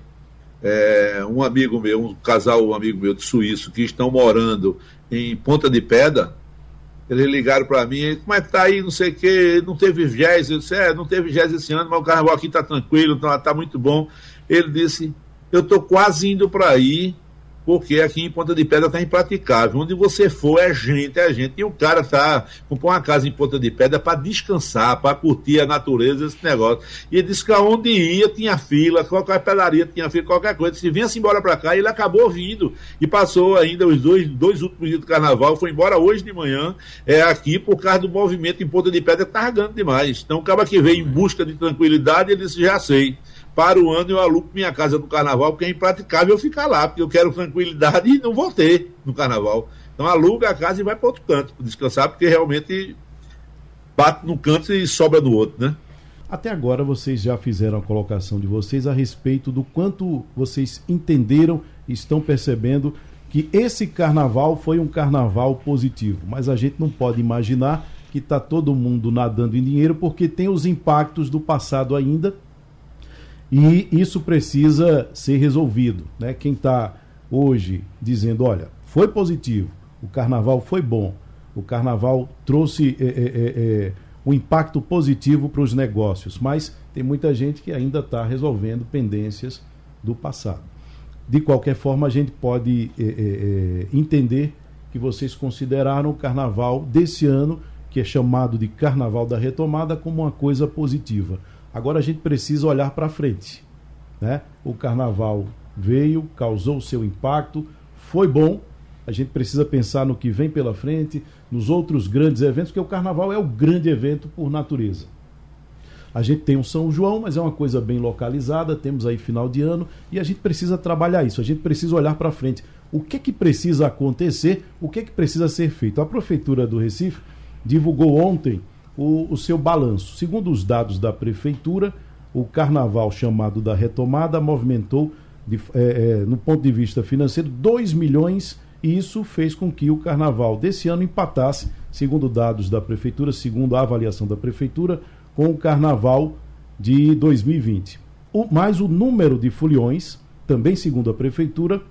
Speaker 5: é, um amigo meu, um casal um amigo meu de suíço, que estão morando em Ponta de Pedra, eles ligaram para mim, como é que tá aí, não sei o quê, não teve jazz, eu disse, é, não teve jazz esse ano, mas o carnaval aqui tá tranquilo, tá, tá muito bom. Ele disse, eu tô quase indo para aí, porque aqui em Ponta de Pedra está impraticável. Onde você for é gente, é gente. E o cara tá comprou uma casa em Ponta de Pedra para descansar, para curtir a natureza, esse negócio. E ele disse que aonde ia tinha fila, qualquer padaria tinha fila, qualquer coisa. Se vinha-se embora para cá, ele acabou vindo e passou ainda os dois, dois últimos dias do carnaval. Foi embora hoje de manhã, é aqui por causa do movimento em Ponta de Pedra que tá demais. Então, o cara que veio em busca de tranquilidade, ele disse: já sei para o ano eu alugo minha casa no carnaval, porque é impraticável eu ficar lá, porque eu quero tranquilidade e não vou ter no carnaval. Então aluga a casa e vai para outro canto descansar, porque realmente bate num canto e sobra no outro, né?
Speaker 2: Até agora vocês já fizeram a colocação de vocês a respeito do quanto vocês entenderam estão percebendo que esse carnaval foi um carnaval positivo, mas a gente não pode imaginar que está todo mundo nadando em dinheiro porque tem os impactos do passado ainda e isso precisa ser resolvido. Né? Quem está hoje dizendo, olha, foi positivo, o carnaval foi bom, o carnaval trouxe é, é, é, um impacto positivo para os negócios, mas tem muita gente que ainda está resolvendo pendências do passado. De qualquer forma, a gente pode entender que vocês consideraram o carnaval desse ano, que é chamado de Carnaval da Retomada, como uma coisa positiva. Agora a gente precisa olhar para frente. Né? O carnaval veio, causou seu impacto, foi bom. A gente precisa pensar no que vem pela frente, nos outros grandes eventos, porque o carnaval é o grande evento por natureza. A gente tem um São João, mas é uma coisa bem localizada, temos aí final de ano e a gente precisa trabalhar isso, a gente precisa olhar para frente. O que que precisa acontecer? O que que precisa ser feito? A prefeitura do Recife divulgou ontem o, o seu balanço. Segundo os dados da Prefeitura, o carnaval chamado da retomada movimentou, de, é, é, no ponto de vista financeiro, 2 milhões e isso fez com que o carnaval desse ano empatasse, segundo dados da Prefeitura, segundo a avaliação da Prefeitura, com o carnaval de 2020. O, mas o número de foliões, também segundo a Prefeitura,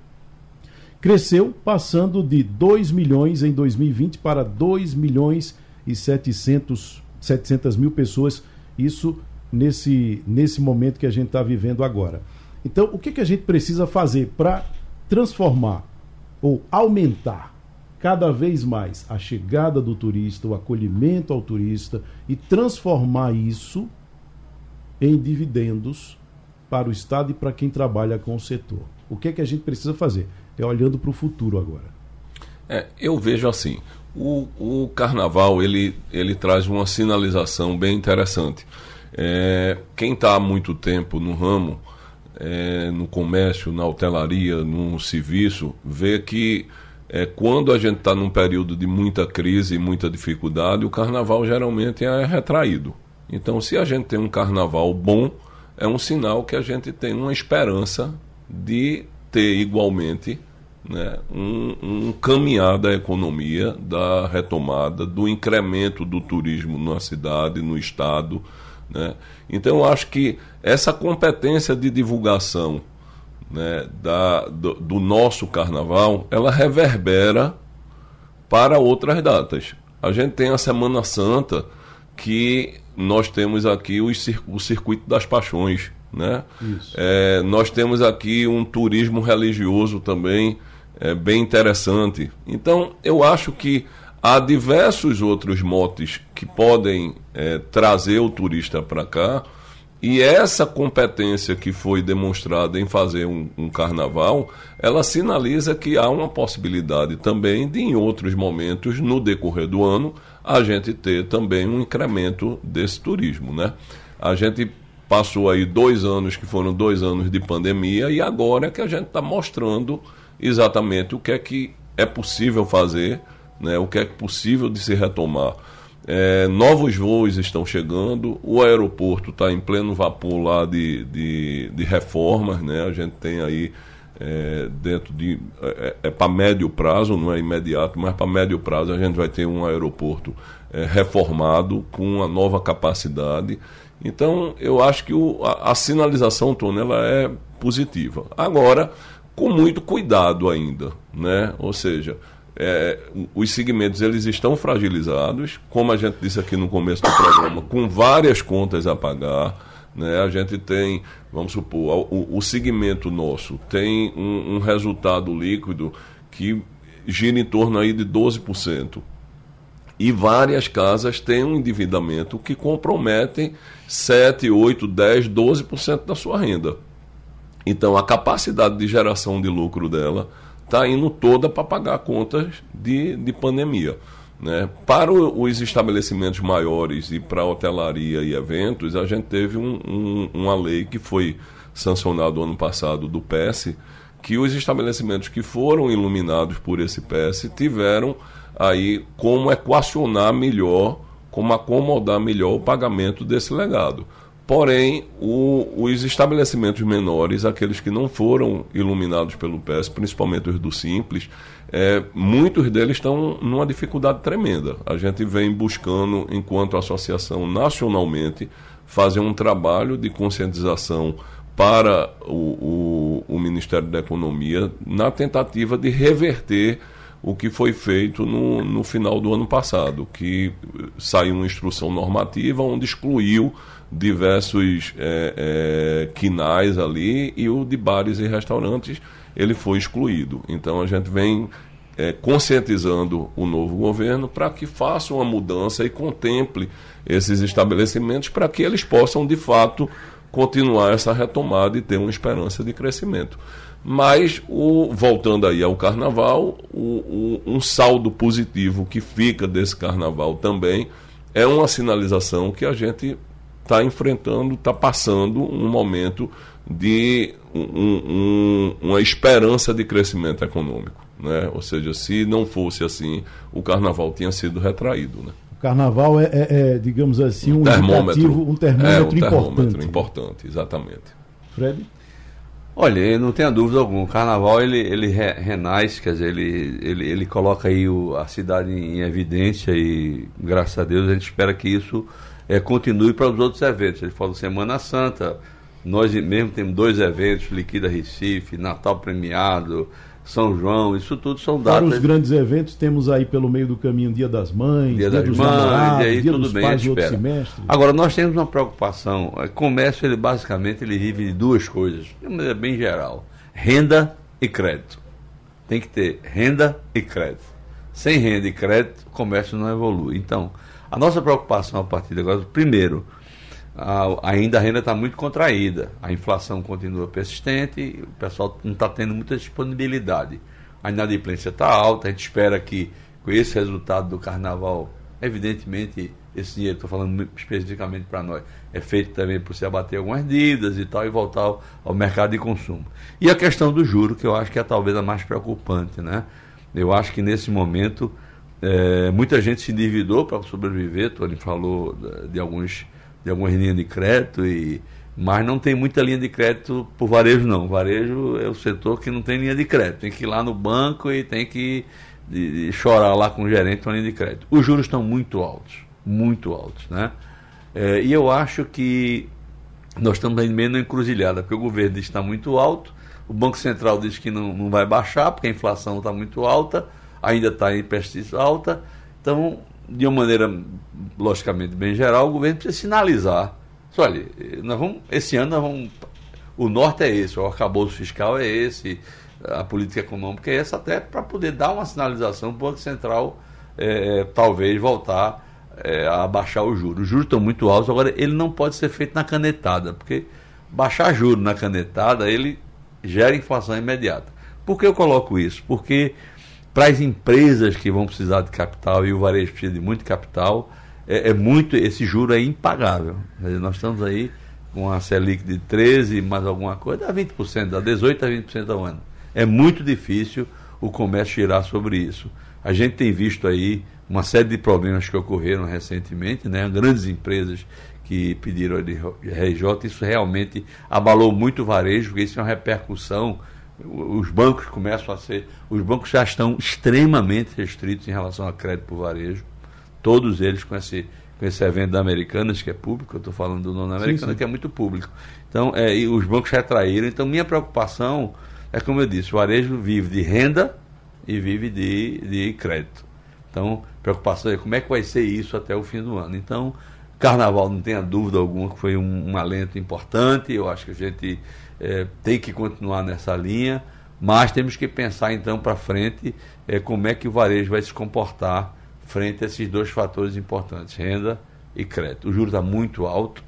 Speaker 2: cresceu, passando de 2 milhões em 2020 para 2 milhões e 700, 700 mil pessoas, isso nesse, nesse momento que a gente está vivendo agora. Então, o que, que a gente precisa fazer para transformar ou aumentar cada vez mais a chegada do turista, o acolhimento ao turista e transformar isso em dividendos para o Estado e para quem trabalha com o setor? O que que a gente precisa fazer? É olhando para o futuro agora.
Speaker 3: É, eu vejo assim, o, o carnaval ele, ele traz uma sinalização bem interessante. É, quem está há muito tempo no ramo, é, no comércio, na hotelaria, no serviço, vê que é, quando a gente está num período de muita crise e muita dificuldade, o carnaval geralmente é retraído. Então, se a gente tem um carnaval bom, é um sinal que a gente tem uma esperança de ter igualmente né, um, um caminhar da economia, da retomada, do incremento do turismo na cidade, no estado. Né? Então, eu acho que essa competência de divulgação né, da, do, do nosso carnaval, ela reverbera para outras datas. A gente tem a Semana Santa, que nós temos aqui o, o Circuito das Paixões. Né? É, nós temos aqui um turismo religioso também é, bem interessante. Então, eu acho que há diversos outros motes que podem é, trazer o turista para cá E essa competência que foi demonstrada em fazer um, um, carnaval, ela sinaliza que há uma possibilidade também de, em outros momentos, no decorrer do ano, a gente ter também um incremento desse turismo. Né? A gente passou aí dois anos que foram dois anos de pandemia e agora é que a gente está mostrando exatamente o que é que é possível fazer, né? o que é possível de se retomar. É, novos voos estão chegando, o aeroporto está em pleno vapor lá de, de, de, reformas, né? A gente tem aí é, dentro de. É, é para médio prazo, não é imediato, mas para médio prazo a gente vai ter um aeroporto é, reformado com uma nova capacidade. Então eu acho que o, a, a sinalização, Tony, ela é positiva. Agora, com muito cuidado ainda, né? Ou seja, é, os segmentos eles estão fragilizados, como a gente disse aqui no começo do programa, com várias contas a pagar. Né? A gente tem, vamos supor, o, o segmento nosso tem um, um, resultado líquido que gira em torno aí de 12%. E várias casas têm um endividamento que comprometem 7, 8, 10, 12% da sua renda. Então a capacidade de geração de lucro dela está indo toda para pagar contas de, de pandemia. Né? Para os estabelecimentos maiores e para hotelaria e eventos, a gente teve um, um, uma lei que foi sancionada ano passado do PS, que os estabelecimentos que foram iluminados por esse PS tiveram aí como equacionar melhor, como acomodar melhor o pagamento desse legado. Porém, o, os estabelecimentos menores, aqueles que não foram iluminados pelo PES, principalmente os do Simples, é, muitos deles estão numa dificuldade tremenda. A gente vem buscando, enquanto associação nacionalmente, fazer um trabalho de conscientização para o, o, o Ministério da Economia na tentativa de reverter o que foi feito no, no final do ano passado, que saiu uma instrução normativa onde excluiu diversos é, é, quinais ali e o de bares e restaurantes ele foi excluído. Então a gente vem é, conscientizando o novo governo para que faça uma mudança e contemple esses estabelecimentos para que eles possam de fato continuar essa retomada e ter uma esperança de crescimento. Mas, o, voltando aí ao carnaval, o, o, um saldo positivo que fica desse carnaval também é uma sinalização que a gente está enfrentando, está passando um momento de um, um, uma esperança de crescimento econômico. Né? Ou seja, se não fosse assim, o carnaval tinha sido retraído. Né?
Speaker 2: O carnaval é, é, é digamos assim, um,
Speaker 3: um termômetro,
Speaker 2: um termômetro, é, um termômetro
Speaker 3: importante. importante, exatamente.
Speaker 2: Fred?
Speaker 4: Olha, não tenha dúvida alguma, o carnaval ele, ele renasce, quer dizer, ele, ele, ele coloca aí o, a cidade em evidência e, graças a Deus, a gente espera que isso é, continue para os outros eventos. Ele falou Semana Santa, nós mesmo temos dois eventos, Liquida Recife, Natal Premiado, São João, isso tudo são datas.
Speaker 2: Para os grandes eventos, temos aí pelo meio do caminho Dia das Mães,
Speaker 4: Dia, Dia das Mães, e aí Dia tudo dos bem, pais, semestre. Agora, nós temos uma preocupação. O comércio, ele basicamente, ele vive de duas coisas, de uma maneira bem geral: renda e crédito. Tem que ter renda e crédito. Sem renda e crédito, o comércio não evolui. Então, a nossa preocupação a partir de agora, primeiro, a, ainda a renda está muito contraída, a inflação continua persistente, o pessoal não está tendo muita disponibilidade. A inadimplência está alta, a gente espera que com esse resultado do carnaval, evidentemente, esse dinheiro, estou falando especificamente para nós, é feito também para você abater algumas dívidas e tal e voltar ao, ao, mercado de consumo. E a questão do juro, que eu acho que é talvez a mais preocupante, né? Eu acho que nesse momento é, muita gente se endividou para sobreviver, Tony falou de, alguns de algumas linhas de crédito, e, mas não tem muita linha de crédito por varejo não. Varejo é o setor que não tem linha de crédito. Tem que ir lá no banco e tem que de, de chorar lá com o gerente uma linha de crédito. Os juros estão muito altos, muito altos. Né? É, e eu acho que nós estamos aí meio na encruzilhada, porque o governo diz que está muito alto, o Banco Central diz que não, não vai baixar, porque a inflação está muito alta, ainda está em pesquisa alta. Então, de uma maneira, logicamente, bem geral, o governo precisa sinalizar. Olha, nós vamos, esse ano nós vamos. O norte é esse, o arcabouço fiscal é esse, a política econômica é essa, até para poder dar uma sinalização para o Banco Central, é, talvez, voltar é, a baixar o juro. Os juros estão muito altos, agora ele não pode ser feito na canetada, porque baixar juro na canetada, ele gera inflação imediata. Por que eu coloco isso? Porque para as empresas que vão precisar de capital e o varejo precisa de muito capital, é, é muito esse juro é impagável. Nós estamos aí com a Selic de 13 mais alguma coisa, dá 20%, dá 18 a 20% ao ano. É muito difícil o comércio girar sobre isso. A gente tem visto aí uma série de problemas que ocorreram recentemente, né? grandes empresas que pediram de RJ, isso realmente abalou muito o varejo, porque isso é uma repercussão. Os bancos começam a ser. Os bancos já estão extremamente restritos em relação a crédito para o varejo. Todos eles com esse, com esse evento da Americanas, que é público, eu estou falando do nono Americana, que é muito público. Então, é, e os bancos retraíram. Então, minha preocupação é como eu disse, o varejo vive de renda e vive de, de crédito. Então, preocupação é como é que vai ser isso até o fim do ano. Então, Carnaval, não tenha dúvida alguma que foi um, um alento importante. Eu acho que a gente é, tem que continuar nessa linha, mas temos que pensar então para frente é, como é que o varejo vai se comportar frente a esses dois fatores importantes, renda e crédito. O juro está muito alto.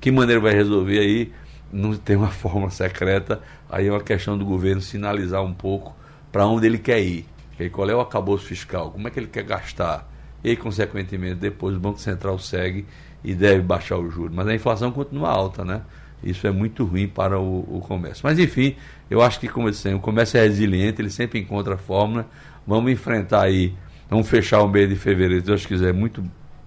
Speaker 4: Que maneira vai resolver aí? Não tem uma forma secreta. Aí é uma questão do governo sinalizar um pouco para onde ele quer ir. Qual é o acabouço fiscal? Como é que ele quer gastar? E, consequentemente, depois o Banco Central segue e deve baixar o juro. Mas a inflação continua alta, né? Isso é muito ruim para o, o comércio. Mas, enfim, eu acho que, como eu disse, o comércio é resiliente, ele sempre encontra a fórmula. Vamos enfrentar aí, vamos fechar o mês de fevereiro, se Deus quiser, muito,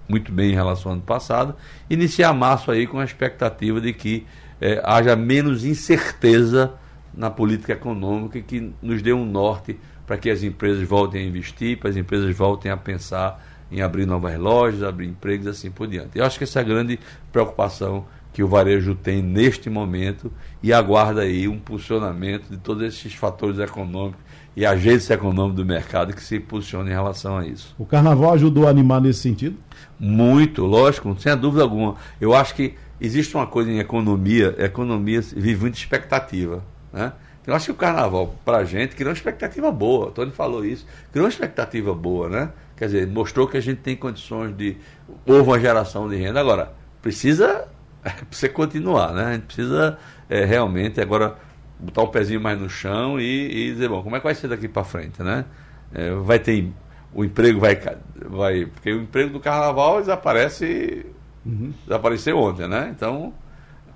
Speaker 4: muito bem em relação ao ano passado. Iniciar março aí com a expectativa de que é, haja menos incerteza na política econômica e que nos dê um norte para que as empresas voltem a investir, para as empresas voltem a pensar em abrir novas lojas, abrir empregos assim por diante. Eu acho que essa é a grande preocupação que o varejo tem neste momento e aguarda aí um posicionamento de todos esses fatores econômicos e agentes econômicos do mercado que se posicionem em relação a isso.
Speaker 2: O carnaval ajudou a animar nesse sentido?
Speaker 4: Muito, lógico, sem dúvida alguma. Eu acho que existe uma coisa em economia, economia vive muita expectativa. Né? Eu acho que o carnaval, para a gente, criou uma expectativa boa. O Tony falou isso. Criou uma expectativa boa, né? Quer dizer, mostrou que a gente tem condições de. Houve uma geração de renda. Agora, precisa, precisa continuar, né? A gente precisa é, realmente agora botar o pezinho mais no chão e, e dizer, bom, como é que vai ser daqui para frente, né? É, vai ter. O emprego vai, vai. Porque o emprego do carnaval desaparece. Uhum. Desapareceu ontem, né? Então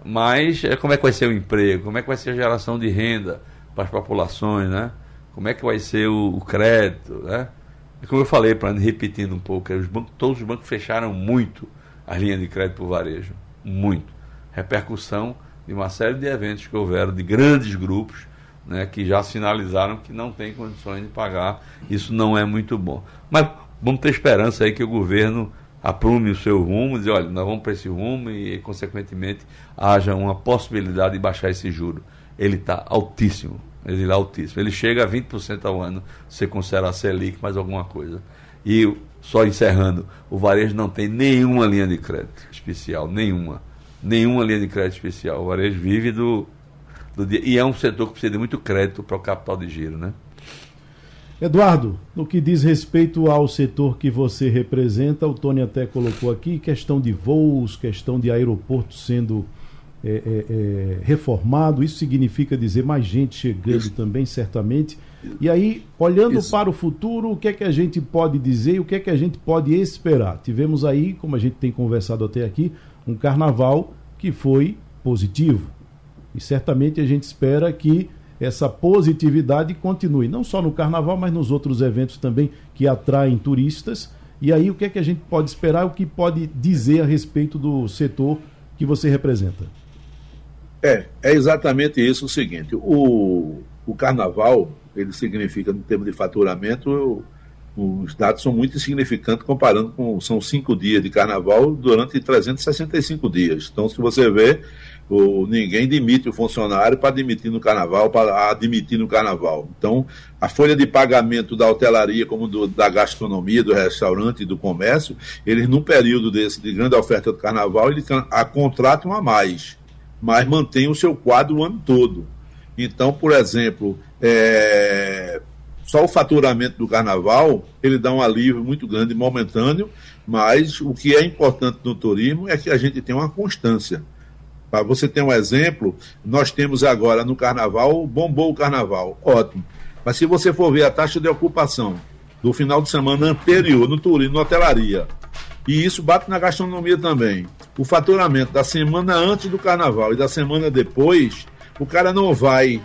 Speaker 4: mas é, como é que vai ser o emprego? Como é que vai ser a geração de renda para as populações, né? Como é que vai ser o, o crédito, né? Como eu falei, para repetindo um pouco, os bancos, todos os bancos fecharam muito as linhas de crédito para o varejo. Muito. Repercussão de uma série de eventos que houveram, de grandes grupos, né, que já sinalizaram que não tem condições de pagar. Isso não é muito bom. Mas vamos ter esperança aí que o governo aprume o seu rumo, dizer, olha, nós vamos para esse rumo e, consequentemente, haja uma possibilidade de baixar esse juro. Ele está altíssimo, ele está altíssimo. Ele chega a 20% ao ano, se considerar Selic mais alguma coisa. E, só encerrando, o varejo não tem nenhuma linha de crédito especial, nenhuma. Nenhuma linha de crédito especial. O varejo vive do, do dia. E é um setor que precisa de muito crédito para o capital de giro, né?
Speaker 2: Eduardo, no que diz respeito ao setor que você representa, o Tony até colocou aqui questão de voos, questão de aeroporto sendo é, é, é, reformado, isso significa dizer mais gente chegando isso. também, certamente. E aí, olhando isso. para o futuro, o que é que a gente pode dizer e o que é que a gente pode esperar? Tivemos aí, como a gente tem conversado até aqui, um carnaval que foi positivo. E certamente a gente espera que essa positividade continue, não só no carnaval, mas nos outros eventos também que atraem turistas. E aí, o que é que a gente pode esperar, o que pode dizer a respeito do setor que você representa?
Speaker 5: É, é exatamente isso o seguinte: o, o carnaval, ele significa, no termo de faturamento, os dados são muito insignificantes comparando com. São cinco dias de carnaval durante 365 dias. Então, se você vê, o, ninguém demite o funcionário para demitir no carnaval, para admitir no carnaval. Então, a folha de pagamento da hotelaria, como do, da gastronomia, do restaurante e do comércio, eles, num período desse de grande oferta do carnaval, eles a, contratam a mais, mas mantêm o seu quadro o ano todo. Então, por exemplo, é, só o faturamento do carnaval, ele dá um alívio muito grande, momentâneo, mas o que é importante no turismo é que a gente tem uma constância. Para você ter um exemplo, nós temos agora no carnaval, bombou o carnaval, ótimo. Mas se você for ver a taxa de ocupação do final de semana anterior no turismo, na hotelaria, e isso bate na gastronomia também. O faturamento da semana antes do carnaval e da semana depois, o cara não vai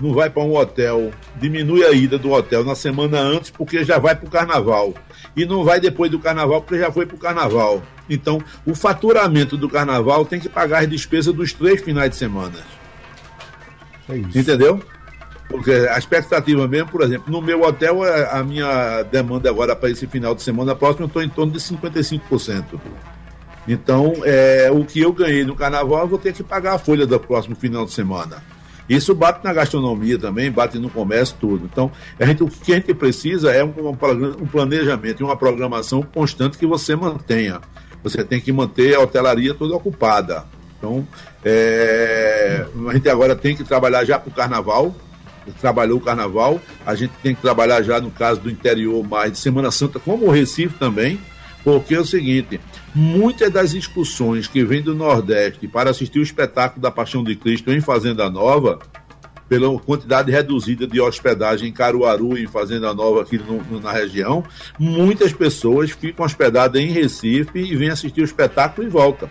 Speaker 5: não vai para um hotel, diminui a ida do hotel na semana antes porque já vai para o carnaval e não vai depois do carnaval porque já foi para o carnaval. Então, o faturamento do carnaval tem que pagar as despesas dos três finais de semana. É isso. Entendeu? Porque a expectativa mesmo, por exemplo, no meu hotel, a minha demanda agora para esse final de semana próximo, eu estou em torno de 55%. Então, é, o que eu ganhei no carnaval, eu vou ter que pagar a folha do próximo final de semana. Isso bate na gastronomia também, bate no comércio, tudo. Então, a gente, o que a gente precisa é um, um planejamento e uma programação constante que você mantenha. Você tem que manter a hotelaria toda ocupada. Então, é, a gente agora tem que trabalhar já para o carnaval, trabalhou o carnaval, a gente tem que trabalhar já no caso do interior mais de Semana Santa, como o Recife também, porque é o seguinte, muitas das excursões que vêm do Nordeste para assistir o espetáculo da Paixão de Cristo em Fazenda Nova, pela quantidade reduzida de hospedagem em Caruaru e em Fazenda Nova aqui no, na região, muitas pessoas ficam hospedadas em Recife e vêm assistir o espetáculo e voltam.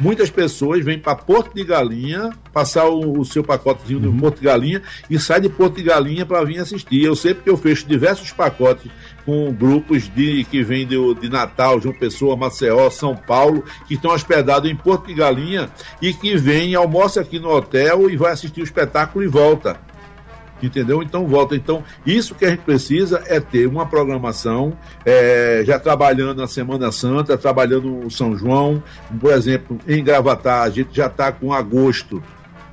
Speaker 5: Muitas pessoas vêm para Porto de Galinha, passar o, o seu pacotezinho uhum. de Porto de Galinha e sai de Porto de Galinha para vir assistir. Eu sei porque eu fecho diversos pacotes com grupos de que vêm de, de Natal, João Pessoa, Maceió, São Paulo, que estão hospedados em Porto de Galinha e que vêm, almoça aqui no hotel e vai assistir o espetáculo e volta. Entendeu? Então volta. Então, isso que a gente precisa é ter uma programação, é, já trabalhando na Semana Santa, trabalhando o São João, por exemplo, em Gravatar, a gente já está com agosto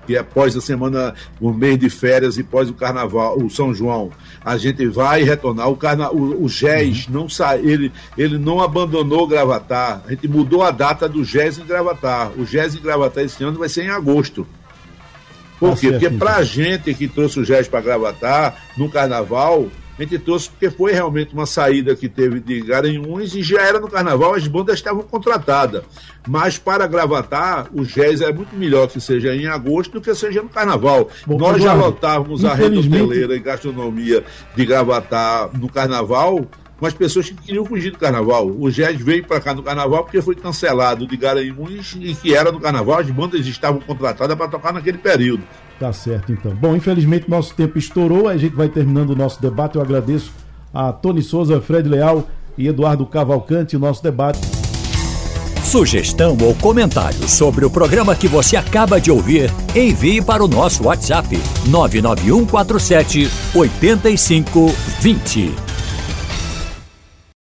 Speaker 5: que é após a semana, o mês de férias e pós o carnaval, o São João, a gente vai retornar. O, carna, o, o GES uhum. não sai, ele, ele não abandonou Gravatar. A gente mudou a data do GES em Gravatar. O GES em Gravatar esse ano vai ser em agosto. Por tá quê? Porque para a gente que trouxe o GES para Gravatar no carnaval, a gente trouxe porque foi realmente uma saída que teve de Garanhuns e já era no carnaval, as bandas estavam contratadas. Mas para gravatar, o jazz é muito melhor que seja em agosto do que seja no carnaval. Bom, Nós já lotávamos a rede hoteleira e gastronomia de gravatar no carnaval com as pessoas que queriam fugir do carnaval. O jazz veio para cá no carnaval porque foi cancelado de Garanhuns e que era no carnaval, as bandas estavam contratadas para tocar naquele período.
Speaker 2: Tá certo, então. Bom, infelizmente nosso tempo estourou, a gente vai terminando o nosso debate. Eu agradeço a Tony Souza, Fred Leal e Eduardo Cavalcante o nosso debate.
Speaker 1: Sugestão ou comentário sobre o programa que você acaba de ouvir, envie para o nosso WhatsApp 99147 8520.